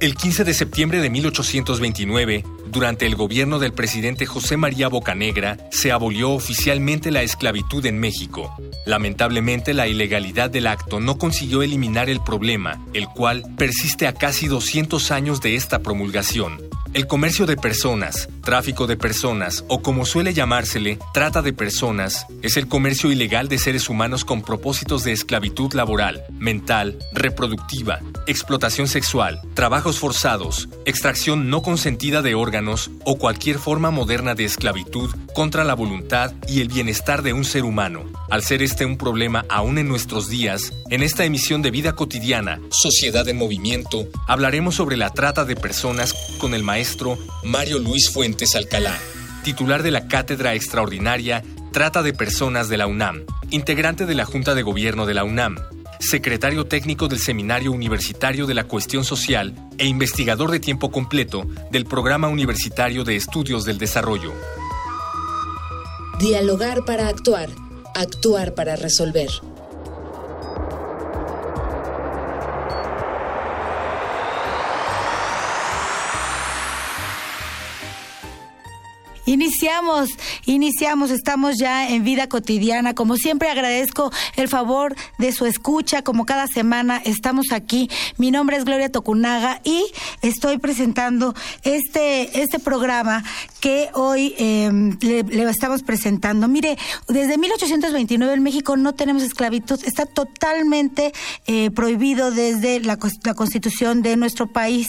El 15 de septiembre de 1829, durante el gobierno del presidente José María Bocanegra, se abolió oficialmente la esclavitud en México. Lamentablemente, la ilegalidad del acto no consiguió eliminar el problema, el cual persiste a casi 200 años de esta promulgación. El comercio de personas, tráfico de personas o como suele llamársele, trata de personas, es el comercio ilegal de seres humanos con propósitos de esclavitud laboral, mental, reproductiva, explotación sexual, trabajos forzados, extracción no consentida de órganos o cualquier forma moderna de esclavitud contra la voluntad y el bienestar de un ser humano. Al ser este un problema aún en nuestros días, en esta emisión de Vida Cotidiana, Sociedad en Movimiento, hablaremos sobre la trata de personas con el maestro Mario Luis Fuentes Alcalá, titular de la Cátedra Extraordinaria Trata de Personas de la UNAM, integrante de la Junta de Gobierno de la UNAM, secretario técnico del Seminario Universitario de la Cuestión Social e investigador de tiempo completo del Programa Universitario de Estudios del Desarrollo. Dialogar para actuar, actuar para resolver. Iniciamos, iniciamos, estamos ya en vida cotidiana. Como siempre agradezco el favor de su escucha, como cada semana estamos aquí. Mi nombre es Gloria Tocunaga y estoy presentando este, este programa que hoy em, le, estamos presentando. Mire, desde 1829 en México no tenemos esclavitud, está totalmente eh, prohibido desde la, la constitución de nuestro país.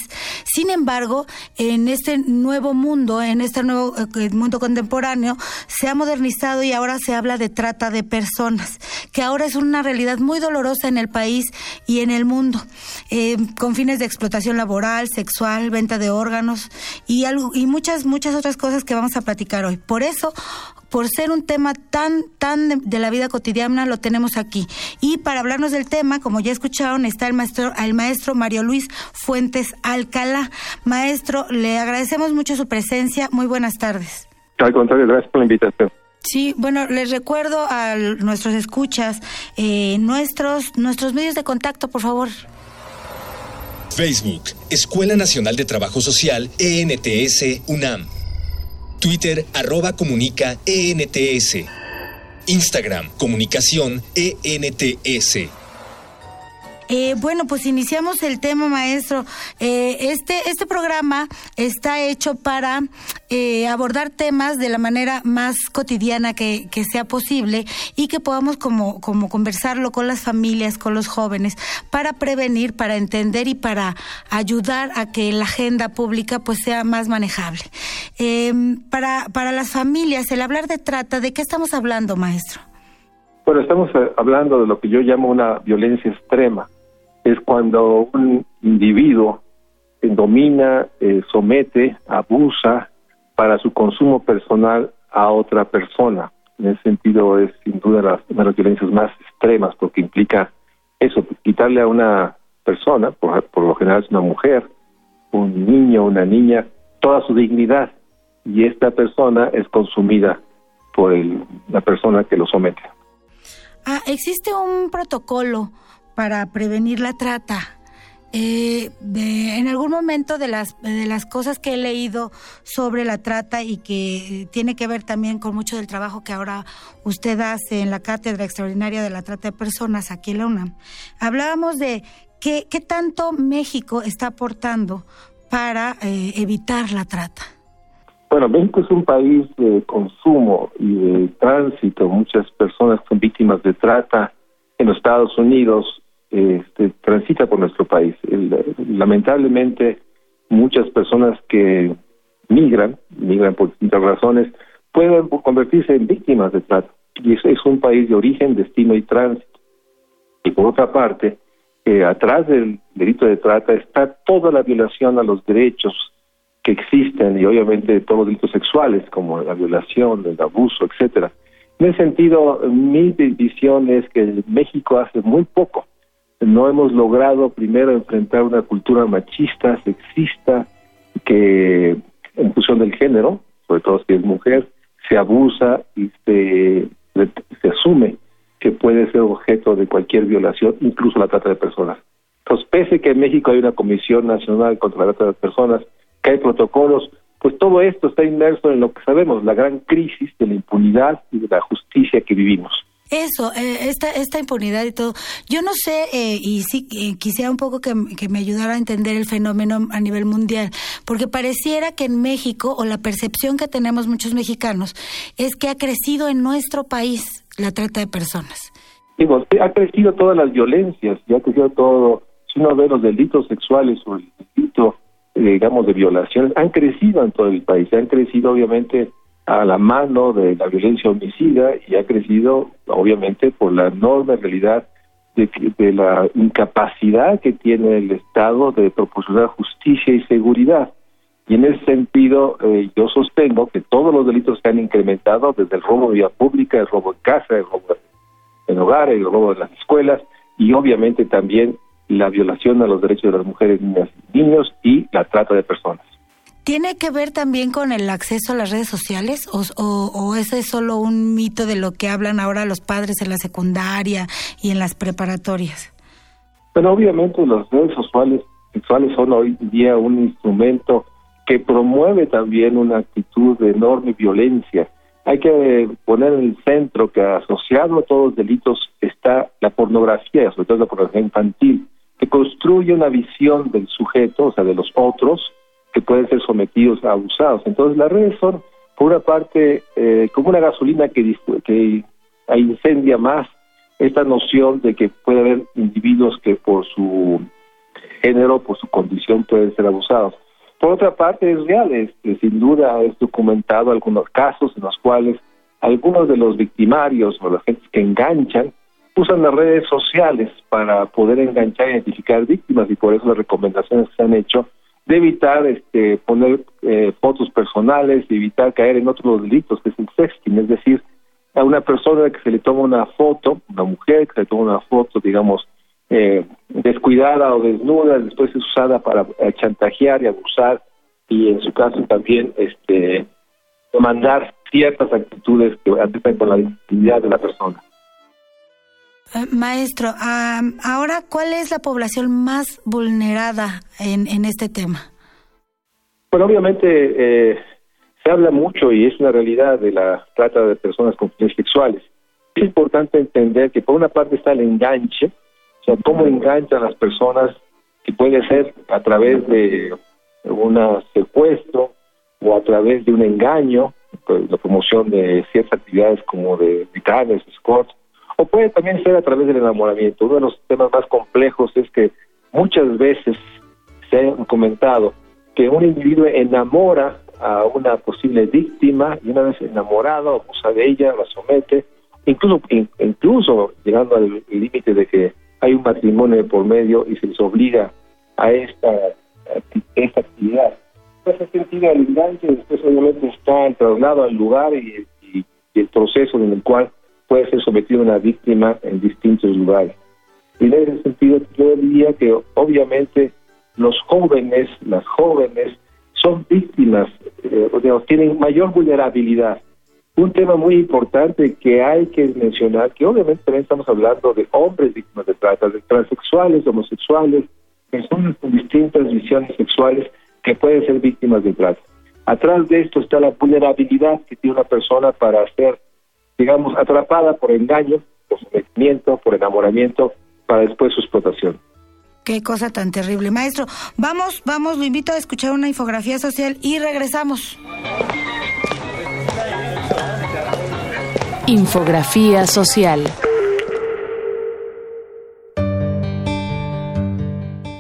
Sin embargo, en este nuevo mundo, en este nuevo eh, mundo contemporáneo se ha modernizado y ahora se habla de trata de personas, que ahora es una realidad muy dolorosa en el país y en el mundo, eh, con fines de explotación laboral, sexual, venta de órganos y, algo, y muchas, muchas otras cosas que vamos a platicar hoy. Por eso, por ser un tema tan, tan de, la vida cotidiana, lo tenemos aquí. Y para hablarnos del tema, como ya escucharon, está el maestro, el maestro Mario Luis Fuentes Alcalá. Maestro, le agradecemos mucho su presencia. Muy buenas tardes. Al contrario, gracias por la invitación. Sí, bueno, les recuerdo a nuestros escuchas, eh, nuestros, nuestros medios de contacto, por favor. Facebook, Escuela Nacional de Trabajo Social, ENTS, UNAM. Twitter arroba comunica ENTS. Instagram comunicación ENTS. Eh, bueno, pues iniciamos el tema, maestro. Eh, este, este programa está hecho para eh, abordar temas de la manera más cotidiana que, que, sea posible y que podamos como, como conversarlo con las familias, con los jóvenes, para prevenir, para entender y para ayudar a que la agenda pública pues sea más manejable. para, para las familias, el hablar de trata, ¿de qué estamos hablando, maestro? Bueno, estamos hablando de lo que yo llamo una violencia extrema es cuando un individuo domina, eh, somete, abusa para su consumo personal a otra persona. En ese sentido es sin duda las, una de las violencias más extremas porque implica eso, quitarle a una persona, por, lo general es una mujer, un niño, una niña, toda su dignidad y esta persona es consumida por el, la persona que lo somete. Ah, existe un protocolo para prevenir la trata. Eh, en algún momento de las, de las cosas que he leído sobre la trata y que tiene que ver también con mucho del trabajo que ahora usted hace en la Cátedra Extraordinaria de la Trata de Personas aquí en la UNAM, hablábamos de qué, qué tanto México está aportando para eh, evitar la trata. Bueno, México es un país de consumo y de tránsito. Muchas personas son víctimas de trata en los Estados Unidos este, transita por nuestro país. lamentablemente, muchas personas que migran, migran por distintas razones, pueden convertirse en víctimas de trata. Y es, es un país de origen, destino y tránsito. Y por otra parte, que atrás del delito de trata está toda la violación a los derechos que existen y obviamente todos los delitos sexuales como la violación, el abuso, etcétera. En ese sentido, mi visión es que México hace muy poco no hemos logrado primero enfrentar una cultura machista, sexista, que en función del género, sobre todo si es mujer, se abusa y se, se asume que puede ser objeto de cualquier violación, incluso la trata de personas. Entonces, pese que en México hay una Comisión Nacional contra la Trata de Personas, que hay protocolos, pues todo esto está inmerso en lo que sabemos, la gran crisis de la impunidad y de la justicia que vivimos. Eso, eh, esta, esta impunidad y todo. Yo no sé, eh, y sí eh, quisiera un poco que, que, me ayudara a entender el fenómeno a nivel mundial, porque pareciera que en México, o la percepción que tenemos muchos mexicanos, es que ha crecido en nuestro país la trata de personas. Digo, ha crecido todas las violencias, ya ha crecido todo, si uno ve los delitos sexuales o el delito, digamos, de violaciones, han crecido en todo el país, han crecido obviamente a la mano de la violencia homicida y ha crecido obviamente por la enorme realidad de, de la incapacidad que tiene el Estado de proporcionar justicia y seguridad. Y en ese sentido, eh, yo sostengo que todos los delitos se han incrementado, desde el robo de vía pública, el robo en casa, el robo en hogares, el robo en las escuelas, y obviamente también la violación a los derechos de las mujeres, niñas y niños y la trata de personas. ¿Tiene que ver también con el acceso a las redes sociales o, ese es solo un mito de lo que hablan ahora los padres en la secundaria y en las preparatorias? Bueno, obviamente las redes sociales, sexuales son hoy día un instrumento que promueve también una actitud de enorme violencia. Hay que poner en el centro que asociado a todos los delitos está la pornografía, sobre todo la pornografía infantil, que construye una visión del sujeto, o sea, de los otros, que pueden ser sometidos a abusados. Entonces las redes son, por una parte, eh, como una gasolina que, que incendia más esta noción de que puede haber individuos que por su género, por su condición, pueden ser abusados. Por otra parte, es real, es, sin duda es documentado algunos casos en los cuales algunos de los victimarios o las gentes que enganchan usan las redes sociales para poder enganchar e identificar víctimas y por eso las recomendaciones que se han hecho de evitar este, poner eh, fotos personales, de evitar caer en otros delitos, que es el sexting, es decir, a una persona que se le toma una foto, una mujer que se le toma una foto, digamos, eh, descuidada o desnuda, después es usada para eh, chantajear y abusar y en su caso también este demandar ciertas actitudes que atentan con la dignidad de la persona. Maestro, ahora, ¿cuál es la población más vulnerada en, en este tema? Bueno, obviamente eh, se habla mucho y es una realidad de la trata de personas con fines sexuales. Es importante entender que por una parte está el enganche, o sea, cómo enganchan las personas, que puede ser a través de un secuestro o a través de un engaño, pues, la promoción de ciertas actividades como de vitales, escorts, puede también ser a través del enamoramiento. Uno de los temas más complejos es que muchas veces se ha comentado que un individuo enamora a una posible víctima y una vez enamorado abusa de ella, la somete, incluso incluso llegando al límite de que hay un matrimonio por medio y se les obliga a esta, esta actividad. En ese sentido, el enganche después obviamente está el traslado al lugar y, y el proceso en el cual puede ser sometido una víctima en distintos lugares. Y en ese sentido yo diría que obviamente los jóvenes, las jóvenes, son víctimas, eh, tienen mayor vulnerabilidad. Un tema muy importante que hay que mencionar, que obviamente también estamos hablando de hombres víctimas de trata, de transexuales, homosexuales, personas con distintas visiones sexuales que pueden ser víctimas de trata. Atrás de esto está la vulnerabilidad que tiene una persona para hacer digamos, atrapada por engaño, por sometimiento, por enamoramiento, para después su explotación. Qué cosa tan terrible. Maestro, vamos, vamos, lo invito a escuchar una infografía social y regresamos. Infografía social.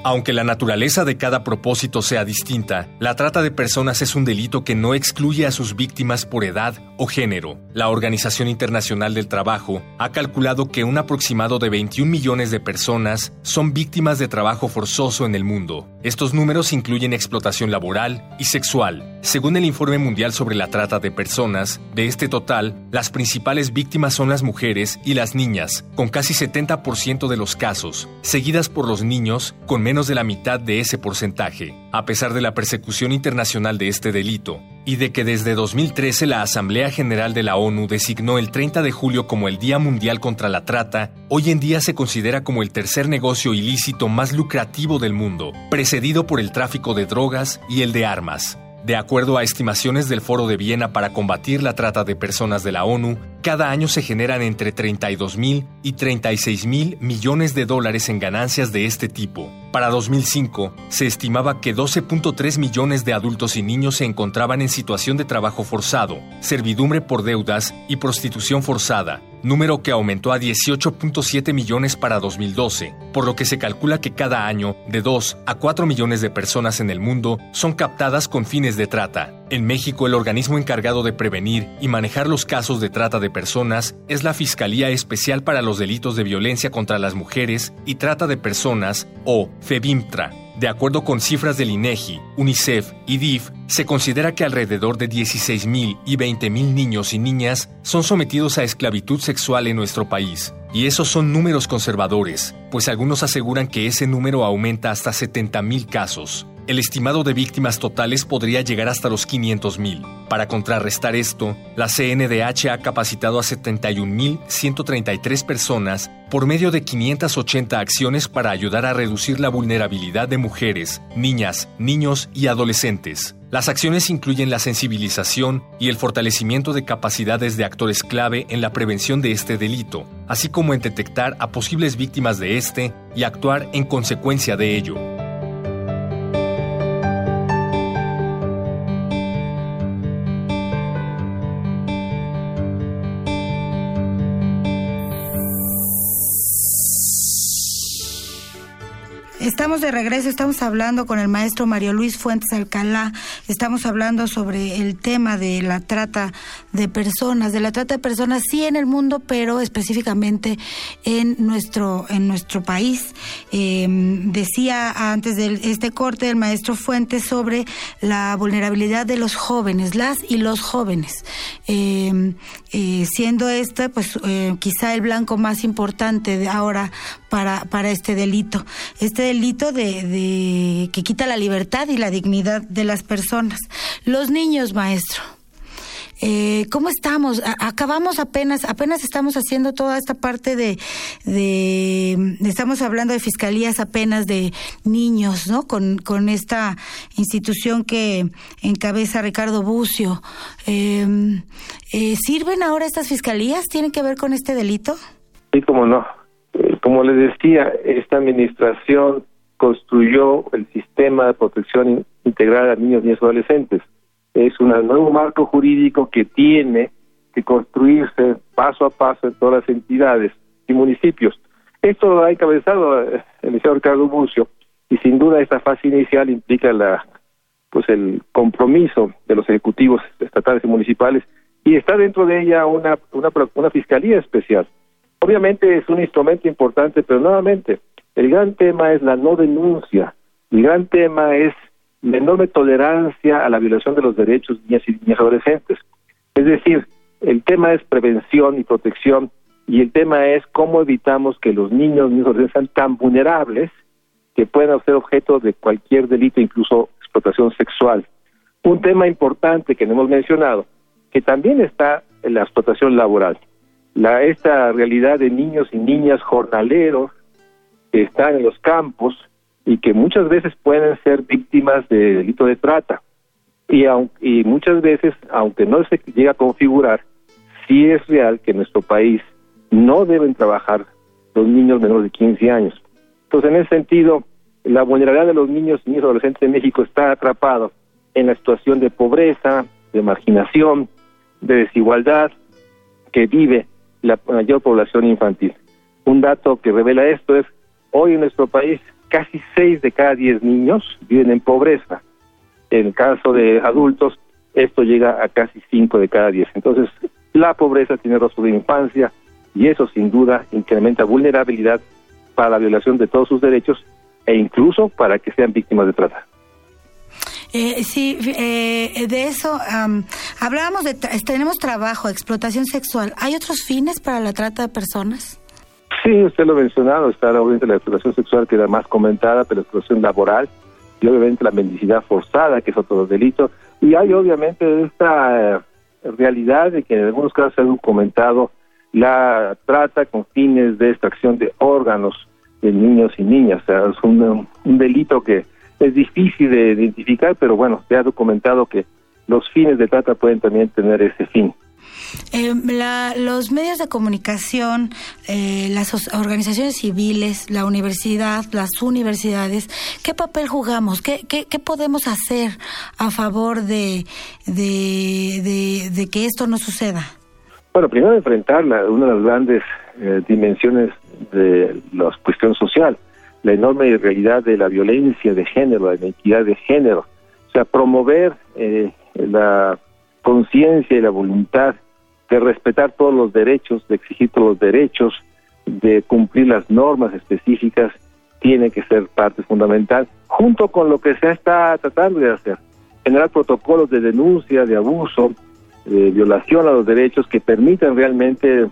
Aunque la naturaleza de cada propósito sea distinta, la trata de personas es un delito que no excluye a sus víctimas por edad o género. La Organización Internacional del Trabajo ha calculado que un aproximado de 21 millones de personas son víctimas de trabajo forzoso en el mundo. Estos números incluyen explotación laboral y sexual. Según el Informe Mundial sobre la Trata de Personas, de este total, las principales víctimas son las mujeres y las niñas, con casi 70% de los casos, seguidas por los niños, con menos de la mitad de ese porcentaje. A pesar de la persecución internacional de este delito, y de que desde 2013 la Asamblea General de la ONU designó el 30 de julio como el Día Mundial contra la Trata, hoy en día se considera como el tercer negocio ilícito más lucrativo del mundo, precedido por el tráfico de drogas y el de armas. De acuerdo a estimaciones del Foro de Viena para combatir la trata de personas de la ONU, cada año se generan entre 32 mil y 36 mil millones de dólares en ganancias de este tipo. Para 2005, se estimaba que 12.3 millones de adultos y niños se encontraban en situación de trabajo forzado, servidumbre por deudas y prostitución forzada, número que aumentó a 18.7 millones para 2012, por lo que se calcula que cada año de 2 a 4 millones de personas en el mundo son captadas con fines de trata. En México, el organismo encargado de prevenir y manejar los casos de trata de personas es la Fiscalía Especial para los Delitos de Violencia contra las Mujeres y Trata de Personas, o FEBIMTRA. De acuerdo con cifras del INEGI, UNICEF y DIF, se considera que alrededor de 16.000 y 20.000 niños y niñas son sometidos a esclavitud sexual en nuestro país. Y esos son números conservadores, pues algunos aseguran que ese número aumenta hasta 70.000 casos. El estimado de víctimas totales podría llegar hasta los 500.000. Para contrarrestar esto, la CNDH ha capacitado a 71.133 personas por medio de 580 acciones para ayudar a reducir la vulnerabilidad de mujeres, niñas, niños y adolescentes. Las acciones incluyen la sensibilización y el fortalecimiento de capacidades de actores clave en la prevención de este delito, así como en detectar a posibles víctimas de este y actuar en consecuencia de ello. Estamos de regreso, estamos hablando con el maestro Mario Luis Fuentes Alcalá, estamos hablando sobre el tema de la trata de personas, de la trata de personas sí en el mundo, pero específicamente en nuestro, en nuestro país. Em, decía antes de este corte el maestro Fuentes sobre la vulnerabilidad de los jóvenes, las y los jóvenes, em, eh, siendo este pues eh, quizá el blanco más importante ahora para, para este delito. Este delito de, que quita la libertad y la dignidad de las personas. Los niños, maestro. Eh, ¿Cómo estamos? acabamos apenas, apenas estamos haciendo toda esta parte de, de, estamos hablando de fiscalías apenas de niños, ¿no? Con, con esta institución que encabeza Ricardo Bucio. Em, eh, ¿Sirven ahora estas fiscalías? ¿Tienen que ver con este delito? Sí, como no. Eh, como les decía, esta administración construyó el sistema de protección integral a niños y niñas adolescentes. Es un nuevo marco jurídico que tiene que construirse paso a paso en todas las entidades y municipios. Esto lo ha encabezado eh, el señor Ricardo Bucio y sin duda esta fase inicial implica la pues el compromiso de los ejecutivos estatales y municipales y está dentro de ella una una, una fiscalía especial Obviamente es un instrumento importante, pero nuevamente, el gran tema es la no denuncia, el gran tema es la enorme tolerancia a la violación de los derechos de niñas y niñas adolescentes. Es decir, el tema es prevención y protección y el tema es cómo evitamos que los niños y niñas adolescentes sean tan vulnerables que puedan ser objeto de cualquier delito, incluso explotación sexual. Un tema importante que no hemos mencionado, que también está en la explotación laboral la, esta realidad de niños y niñas jornaleros que están en los campos y que muchas veces pueden ser víctimas de delito de trata. Y, y muchas veces, aunque no se llega a configurar, sí es real que en nuestro país no deben trabajar los niños menores de 15 años. Entonces, en ese sentido, la vulnerabilidad de los niños y niñas adolescentes de México está atrapado en la situación de pobreza, de marginación, de desigualdad que vive la mayor población infantil. Un dato que revela esto es, hoy en nuestro país, casi 6 de cada 10 niños viven en pobreza. En el caso de adultos, esto llega a casi 5 de cada 10. Entonces, la pobreza tiene rostro de infancia y eso sin duda incrementa vulnerabilidad para la violación de todos sus derechos e incluso para que sean víctimas de trata. Eh, sí, eh, de eso hablábamos de tenemos trabajo, explotación sexual. ¿Hay otros fines para la trata de personas? Sí, usted lo ha mencionado, está obviamente la explotación sexual que era más comentada, pero la explotación laboral y obviamente la mendicidad forzada, que es otro delito. Y hay obviamente esta eh, realidad de que en algunos casos se ha documentado la trata con fines de extracción de órganos de niños y niñas. O sea, es un, delito que es difícil de identificar, pero bueno, se ha documentado que los fines de trata pueden también tener ese fin. Eh, los medios de comunicación, eh, las organizaciones civiles, la universidad, las universidades, ¿qué papel jugamos? ¿Qué, qué, podemos hacer a favor de, que esto no suceda? Bueno, primero enfrentar una de las grandes eh, dimensiones de la cuestión social, la enorme realidad de la violencia de género, la identidad de género, o sea, promover eh, la conciencia y la voluntad de respetar todos los derechos, de exigir todos los derechos, de cumplir las normas específicas, tiene que ser parte fundamental, junto con lo que se está tratando de hacer, generar protocolos de denuncia, de abuso, de violación a los derechos que permitan realmente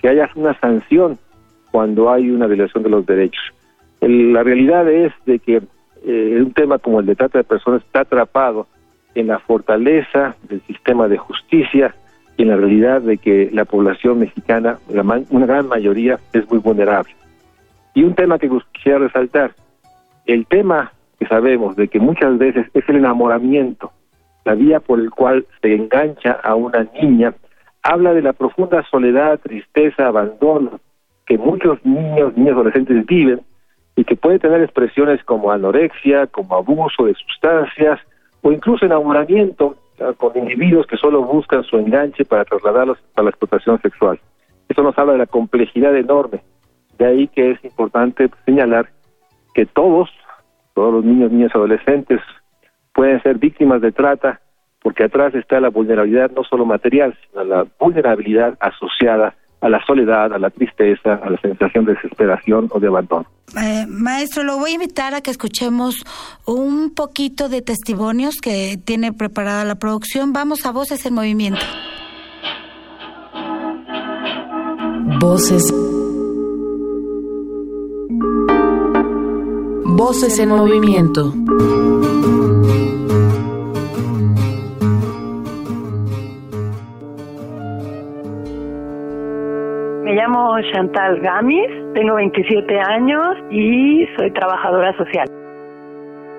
que haya una sanción cuando hay una violación de los derechos. la realidad es de que eh, un tema como el de trata de personas está atrapado en la fortaleza del sistema de justicia y en la realidad de que la población mexicana, una gran mayoría, es muy vulnerable. Y un tema que quisiera resaltar, el tema que sabemos de que muchas veces es el enamoramiento, la vía por el cual se engancha a una niña, habla de la profunda soledad, tristeza, abandono que muchos niños, niños adolescentes viven y que puede tener expresiones como anorexia, como abuso de sustancias o incluso enamoramiento con individuos que solo buscan su enganche para trasladarlos a la explotación sexual. Eso nos habla de la complejidad enorme. De ahí que es importante señalar que todos, todos los niños, niñas, adolescentes pueden ser víctimas de trata porque atrás está la vulnerabilidad no solo material, sino la vulnerabilidad asociada a la soledad, a la tristeza, a la sensación de desesperación o de abandono. Eh, maestro, lo voy a invitar a que escuchemos un poquito de testimonios que tiene preparada la producción. Vamos a Voces en Movimiento. Voces. Voces en movimiento. Chantal Gamis, tengo 27 años y soy trabajadora social.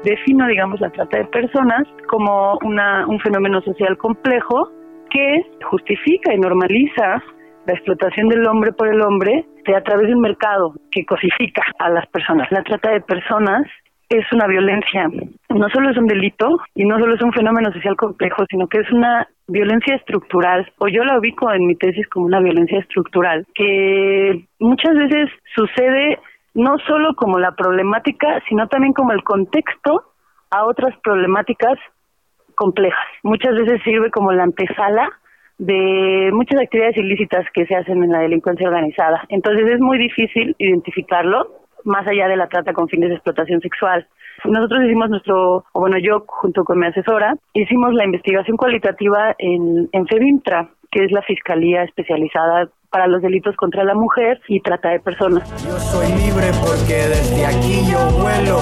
Defino, digamos, la trata de personas como una, un fenómeno social complejo que justifica y normaliza la explotación del hombre por el hombre a través de un mercado que cosifica a las personas. La trata de personas es una violencia, no solo es un delito y no solo es un fenómeno social complejo, sino que es una violencia estructural, o yo la ubico en mi tesis como una violencia estructural, que muchas veces sucede no solo como la problemática, sino también como el contexto a otras problemáticas complejas. Muchas veces sirve como la antesala de muchas actividades ilícitas que se hacen en la delincuencia organizada. Entonces es muy difícil identificarlo más allá de la trata con fines de explotación sexual. Nosotros hicimos nuestro, o bueno, yo junto con mi asesora, hicimos la investigación cualitativa en, en FEBINTRA, que es la Fiscalía Especializada para los Delitos contra la Mujer y Trata de Personas. Yo soy libre porque desde aquí yo vuelo,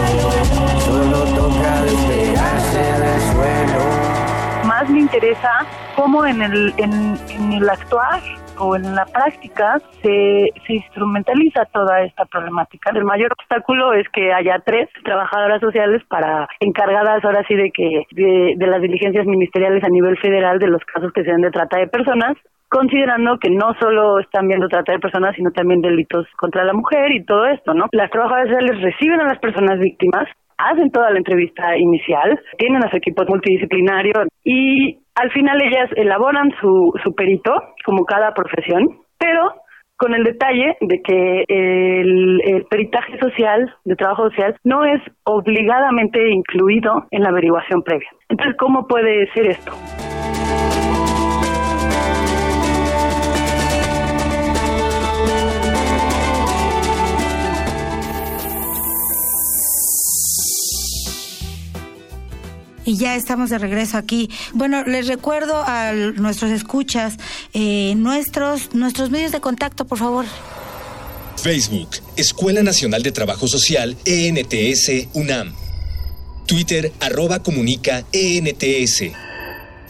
solo toca despegarse del suelo. Más me interesa cómo en el, en, en el actuar o en la práctica se, se instrumentaliza toda esta problemática. El mayor obstáculo es que haya tres trabajadoras sociales para encargadas ahora sí de que de, de las diligencias ministeriales a nivel federal de los casos que sean de trata de personas considerando que no solo están viendo trata de personas, sino también delitos contra la mujer y todo esto, ¿no? Las trabajadoras sociales reciben a las personas víctimas, hacen toda la entrevista inicial, tienen a su equipo multidisciplinario y al final ellas elaboran su, su perito, como cada profesión, pero con el detalle de que el, peritaje social, de trabajo social, no es obligadamente incluido en la averiguación previa. Entonces, ¿cómo puede ser esto? Y ya estamos de regreso aquí. Bueno, les recuerdo a nuestros escuchas eh, nuestros, nuestros medios de contacto, por favor. Facebook, Escuela Nacional de Trabajo Social, ENTS, UNAM. Twitter, arroba comunica, ENTS.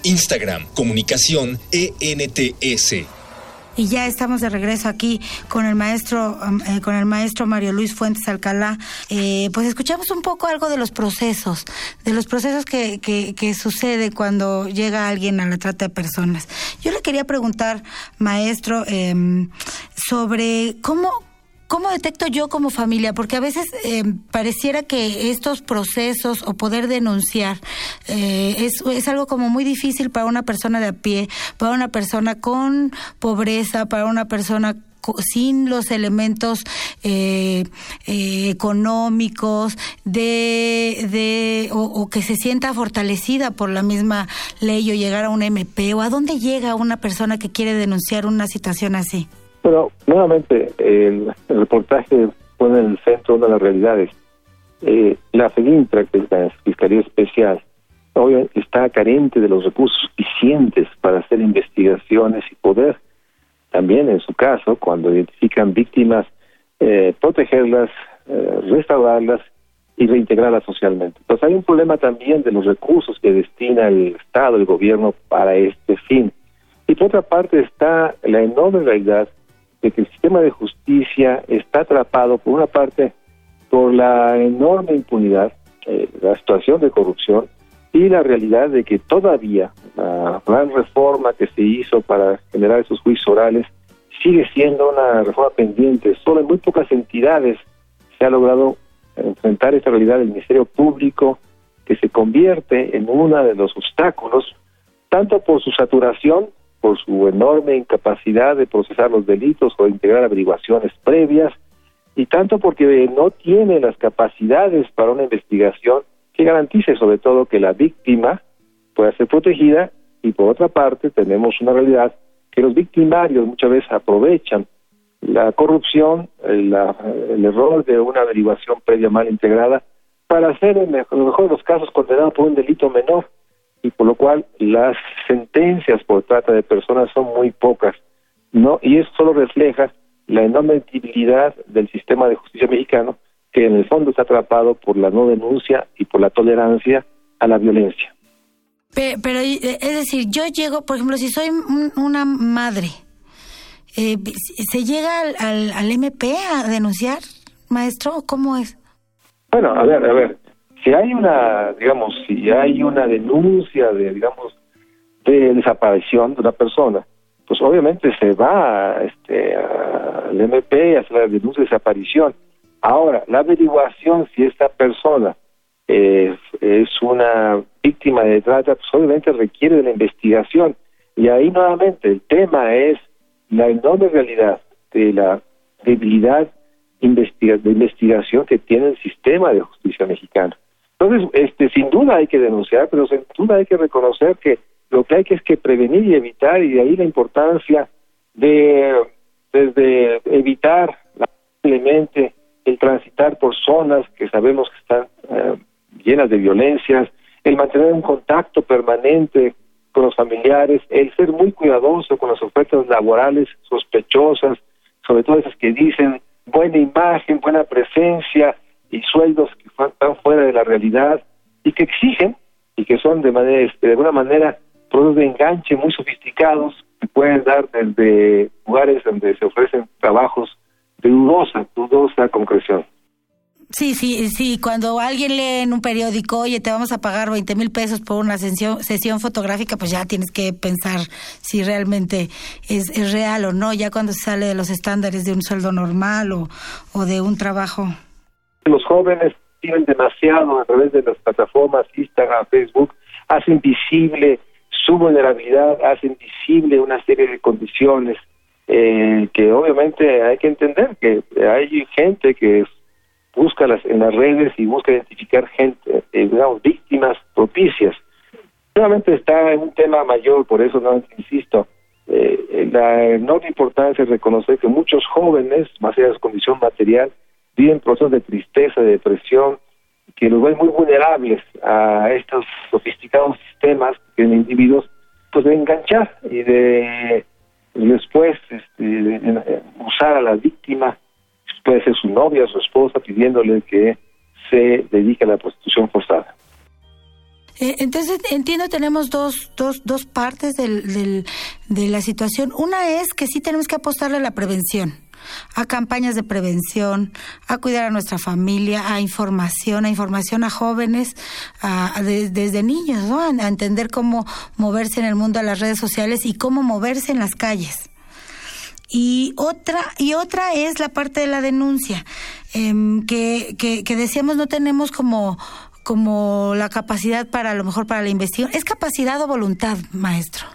Instagram, comunicación, ENTS. Y ya estamos de regreso aquí con el maestro, um, eh, con el maestro Mario Luis Fuentes Alcalá. Eh, pues escuchamos un poco algo de los procesos, de los procesos que, que, que sucede cuando llega alguien a la trata de personas. Yo le quería preguntar, maestro, em, sobre cómo, ¿Cómo detecto yo como familia? Porque a veces eh, pareciera que estos procesos o poder denunciar eh, es, algo como muy difícil para una persona de a pie, para una persona con pobreza, para una persona sin los elementos eh, económicos de, de o, que se sienta fortalecida por la misma ley o llegar a un MP o a dónde llega una persona que quiere denunciar una situación así. Bueno, nuevamente, el, reportaje pone en el centro de las realidades. Eh, la FEDINTRA, que es la Fiscalía Especial, obviamente está carente de los recursos suficientes para hacer investigaciones y poder, también en su caso, cuando identifican víctimas, eh, protegerlas, eh, restaurarlas y reintegrarlas socialmente. Entonces hay un problema también de los recursos que destina el Estado, el gobierno para este fin. Y por otra parte está la enorme realidad de que el sistema de justicia está atrapado, por una parte, por la enorme impunidad, eh, la situación de corrupción y la realidad de que todavía la gran reforma que se hizo para generar esos juicios orales sigue siendo una reforma pendiente. Solo en muy pocas entidades se ha logrado enfrentar esta realidad del Ministerio Público que se convierte en uno de los obstáculos, tanto por su saturación por su enorme incapacidad de procesar los delitos o integrar averiguaciones previas, y tanto porque no tiene las capacidades para una investigación que garantice sobre todo que la víctima pueda ser protegida y por otra parte tenemos una realidad que los victimarios muchas veces aprovechan la corrupción, el, error de una averiguación previa mal integrada para ser en mejor de los casos condenado por un delito menor y por lo cual las sentencias por trata de personas son muy pocas, ¿no? Y eso solo refleja la enorme debilidad del sistema de justicia mexicano, que en el fondo está atrapado por la no denuncia y por la tolerancia a la violencia. Pero, eh, es decir, yo llego, por ejemplo, si soy una madre, eh, ¿se llega al, al, MP a denunciar, maestro? ¿Cómo es? Bueno, a ver, a ver, si hay una, digamos, si hay una denuncia de, digamos, de desaparición de una persona, pues obviamente se va este, al MP a hacer la denuncia de desaparición. Ahora, la averiguación si esta persona es, es una víctima de trata, pues obviamente requiere de la investigación. Y ahí nuevamente el tema es la enorme realidad de la debilidad de investigación que tiene el sistema de justicia mexicano. Entonces, este, sin duda hay que denunciar, pero sin duda hay que reconocer que lo que hay que es que prevenir y evitar, y de ahí la importancia de desde evitar simplemente el transitar por zonas que sabemos que están eh, llenas de violencias, el mantener un contacto permanente con los familiares, el ser muy cuidadoso con las ofertas laborales sospechosas, sobre todo esas que dicen buena imagen, buena presencia, y sueldos que están fuera de la realidad y que exigen y que son de manera este, de alguna manera productos de enganche muy sofisticados que pueden dar desde lugares donde se ofrecen trabajos de dudosa, dudosa concreción. Sí, sí, sí. Cuando alguien lee en un periódico, oye, te vamos a pagar 20 mil pesos por una sesión, sesión fotográfica, pues ya tienes que pensar si realmente es, es real o no, ya cuando se sale de los estándares de un sueldo normal o, o de un trabajo los jóvenes tienen demasiado a través de las plataformas Instagram, Facebook, hacen visible su vulnerabilidad, hacen visible una serie de condiciones eh, que obviamente hay que entender que hay gente que busca las, en las redes y busca identificar gente, eh, digamos, víctimas propicias. Nuevamente está en un tema mayor, por eso insisto, eh, la enorme importancia es reconocer que muchos jóvenes, más allá de su condición material, viven procesos de tristeza, de depresión, que los ven muy vulnerables a estos sofisticados sistemas que en individuos pues de enganchar y de después este, usar a la víctima, puede ser su novia, su esposa, pidiéndole que se dedique a la prostitución forzada. Eh, entonces, entiendo, tenemos dos, dos, dos partes del, del, de la situación. Una es que sí tenemos que apostarle a la prevención a campañas de prevención, a cuidar a nuestra familia, a información, a información a jóvenes, a, desde niños, ¿no? A, entender cómo moverse en el mundo de las redes sociales y cómo moverse en las calles. Y otra, y otra es la parte de la denuncia, em, que, que, que decíamos no tenemos como como la capacidad para a lo mejor para la investigación. ¿Es capacidad o voluntad, maestro?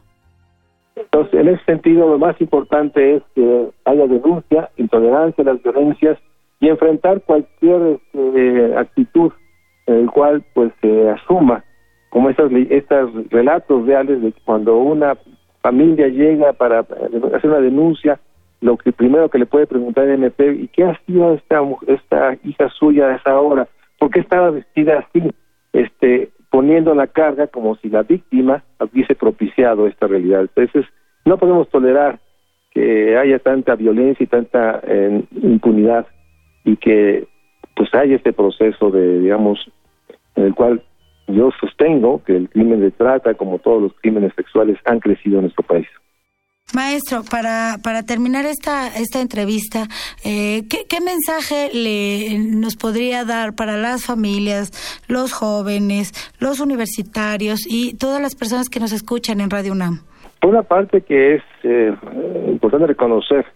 Entonces, en ese sentido, lo más importante es que haya denuncia, intolerancia a las violencias y enfrentar cualquier este, actitud en el cual pues se asuma como estos estos relatos reales de cuando una familia llega para hacer una denuncia, lo que primero que le puede preguntar el MP, ¿y qué ha sido esta, esta hija suya a esa hora? ¿Por qué estaba vestida así? Este, poniendo la carga como si la víctima hubiese propiciado esta realidad. Entonces, no podemos tolerar que haya tanta violencia y tanta eh, impunidad y que pues haya este proceso de, digamos, en el cual yo sostengo que el crimen de trata, como todos los crímenes sexuales, han crecido en nuestro país. Maestro, para, para terminar esta, esta entrevista, eh, ¿qué, ¿qué, mensaje le, nos podría dar para las familias, los jóvenes, los universitarios y todas las personas que nos escuchan en Radio UNAM? Una parte que es eh, importante reconocer,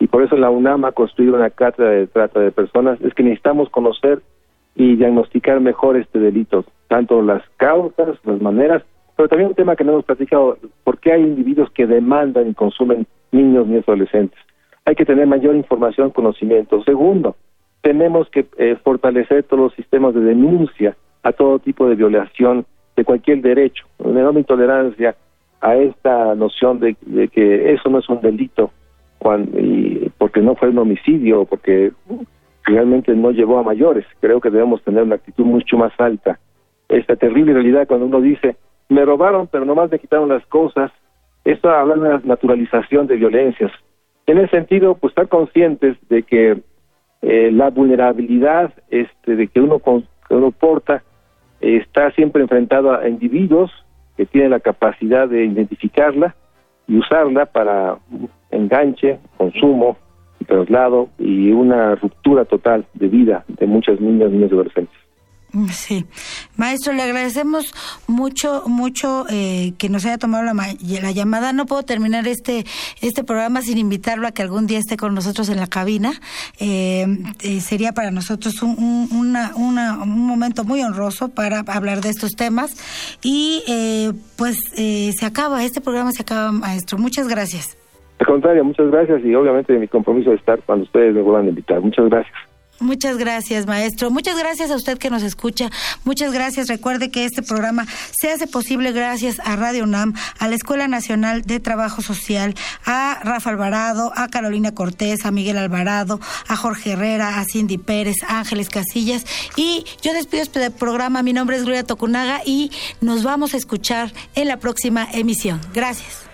y por eso la UNAM ha construido una cátedra de trata de personas, es que necesitamos conocer y diagnosticar mejor este delito, tanto las causas, las maneras, pero también un tema que no hemos platicado, ¿por qué hay individuos que demandan y consumen niños ni adolescentes? Hay que tener mayor información, conocimiento. Segundo, tenemos que eh, fortalecer todos los sistemas de denuncia a todo tipo de violación de cualquier derecho, una enorme intolerancia a esta noción de, que eso no es un delito cuando, y porque no fue un homicidio, porque realmente no llevó a mayores. Creo que debemos tener una actitud mucho más alta. Esta terrible realidad cuando uno dice me robaron, pero nomás me quitaron las cosas. Esto habla de una naturalización de violencias. En ese sentido, pues estar conscientes de que eh, la vulnerabilidad este, de que uno, que uno porta está siempre enfrentado a individuos que tienen la capacidad de identificarla y usarla para enganche, consumo, traslado y una ruptura total de vida de muchas niñas, niños y adolescentes. Sí, maestro, le agradecemos mucho, mucho eh, que nos haya tomado la, la, llamada. No puedo terminar este este programa sin invitarlo a que algún día esté con nosotros en la cabina. Eh, eh, sería para nosotros un, una, un momento muy honroso para hablar de estos temas. Y pues se acaba, este programa se acaba, maestro. Muchas gracias. Al contrario, muchas gracias y obviamente mi compromiso de estar cuando ustedes me vuelvan a invitar. Muchas gracias. Muchas gracias, maestro. Muchas gracias a usted que nos escucha. Muchas gracias. Recuerde que este programa se hace posible gracias a Radio UNAM, a la Escuela Nacional de Trabajo Social, a Rafa Alvarado, a Carolina Cortés, a Miguel Alvarado, a Jorge Herrera, a Cindy Pérez, a Ángeles Casillas. Y yo despido este programa. Mi nombre es Gloria Tocunaga y nos vamos a escuchar en la próxima emisión. Gracias.